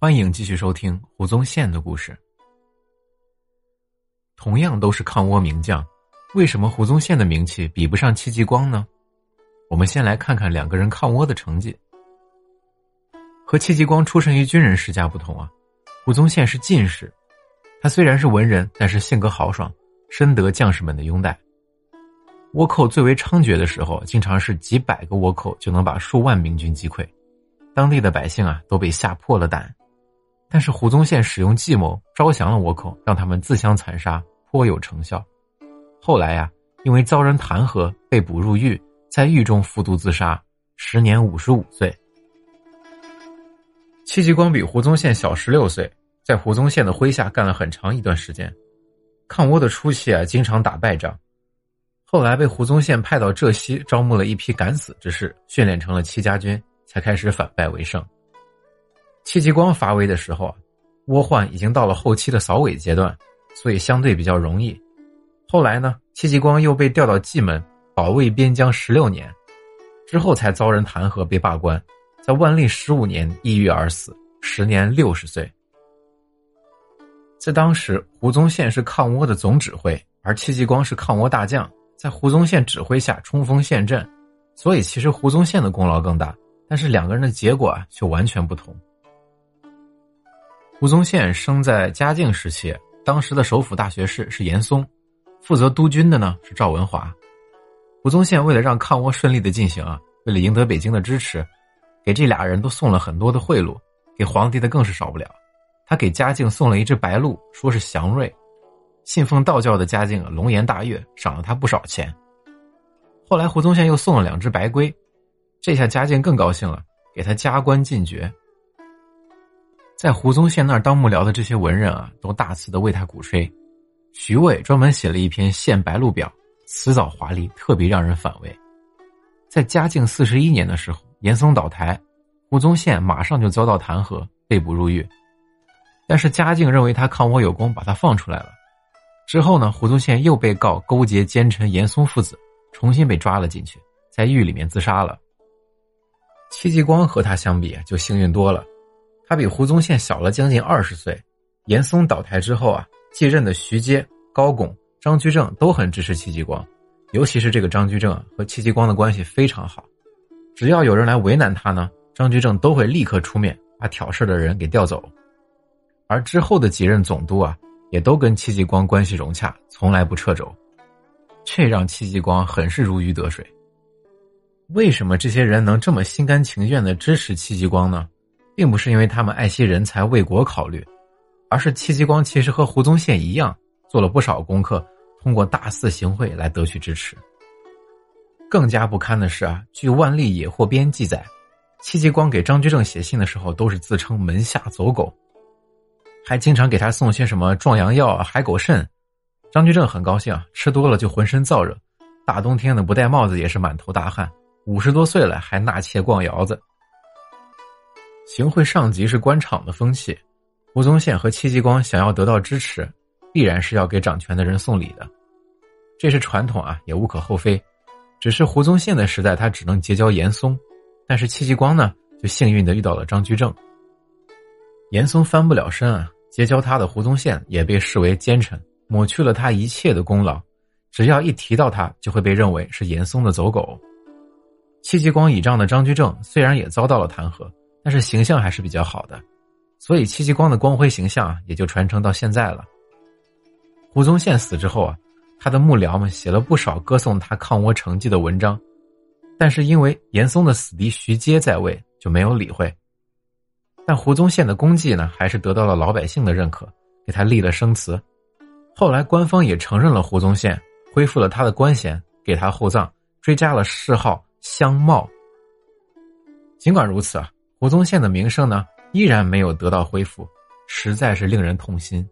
欢迎继续收听胡宗宪的故事。同样都是抗倭名将，为什么胡宗宪的名气比不上戚继光呢？我们先来看看两个人抗倭的成绩。和戚继光出身于军人世家不同啊，胡宗宪是进士。他虽然是文人，但是性格豪爽，深得将士们的拥戴。倭寇最为猖獗的时候，经常是几百个倭寇就能把数万明军击溃，当地的百姓啊都被吓破了胆。但是胡宗宪使用计谋招降了倭寇，让他们自相残杀，颇有成效。后来呀，因为遭人弹劾，被捕入狱，在狱中服毒自杀，时年五十五岁。戚继光比胡宗宪小十六岁，在胡宗宪的麾下干了很长一段时间。抗倭的初期啊，经常打败仗，后来被胡宗宪派到浙西，招募了一批敢死之士，训练成了戚家军，才开始反败为胜。戚继光发威的时候啊，倭患已经到了后期的扫尾阶段，所以相对比较容易。后来呢，戚继光又被调到蓟门保卫边疆十六年，之后才遭人弹劾被罢官，在万历十五年抑郁而死，时年六十岁。在当时，胡宗宪是抗倭的总指挥，而戚继光是抗倭大将，在胡宗宪指挥下冲锋陷阵，所以其实胡宗宪的功劳更大，但是两个人的结果啊却完全不同。胡宗宪生在嘉靖时期，当时的首辅大学士是严嵩，负责督军的呢是赵文华。胡宗宪为了让抗倭顺利的进行啊，为了赢得北京的支持，给这俩人都送了很多的贿赂，给皇帝的更是少不了。他给嘉靖送了一只白鹿，说是祥瑞。信奉道教的嘉靖，龙颜大悦，赏了他不少钱。后来胡宗宪又送了两只白龟，这下嘉靖更高兴了，给他加官进爵。在胡宗宪那儿当幕僚的这些文人啊，都大肆的为他鼓吹。徐渭专门写了一篇《献白鹿表》，辞藻华丽，特别让人反胃。在嘉靖四十一年的时候，严嵩倒台，胡宗宪马上就遭到弹劾，被捕入狱。但是嘉靖认为他抗倭有功，把他放出来了。之后呢，胡宗宪又被告勾结奸臣严嵩父子，重新被抓了进去，在狱里面自杀了。戚继光和他相比就幸运多了。他比胡宗宪小了将近二十岁。严嵩倒台之后啊，继任的徐阶、高拱、张居正都很支持戚继光，尤其是这个张居正和戚继光的关系非常好。只要有人来为难他呢，张居正都会立刻出面把挑事的人给调走。而之后的几任总督啊，也都跟戚继光关系融洽，从来不掣肘，这让戚继光很是如鱼得水。为什么这些人能这么心甘情愿的支持戚继光呢？并不是因为他们爱惜人才、为国考虑，而是戚继光其实和胡宗宪一样，做了不少功课，通过大肆行贿来得取支持。更加不堪的是啊，据《万历野获编》记载，戚继光给张居正写信的时候，都是自称门下走狗，还经常给他送些什么壮阳药、海狗肾。张居正很高兴啊，吃多了就浑身燥热，大冬天的不戴帽子也是满头大汗。五十多岁了还纳妾逛窑子。行贿上级是官场的风气，胡宗宪和戚继光想要得到支持，必然是要给掌权的人送礼的，这是传统啊，也无可厚非。只是胡宗宪的时代，他只能结交严嵩，但是戚继光呢，就幸运的遇到了张居正。严嵩翻不了身啊，结交他的胡宗宪也被视为奸臣，抹去了他一切的功劳，只要一提到他，就会被认为是严嵩的走狗。戚继光倚仗的张居正虽然也遭到了弹劾。但是形象还是比较好的，所以戚继光的光辉形象也就传承到现在了。胡宗宪死之后啊，他的幕僚们写了不少歌颂他抗倭成绩的文章，但是因为严嵩的死敌徐阶在位，就没有理会。但胡宗宪的功绩呢，还是得到了老百姓的认可，给他立了生祠。后来官方也承认了胡宗宪，恢复了他的官衔，给他厚葬，追加了谥号相茂。尽管如此啊。胡宗宪的名声呢，依然没有得到恢复，实在是令人痛心。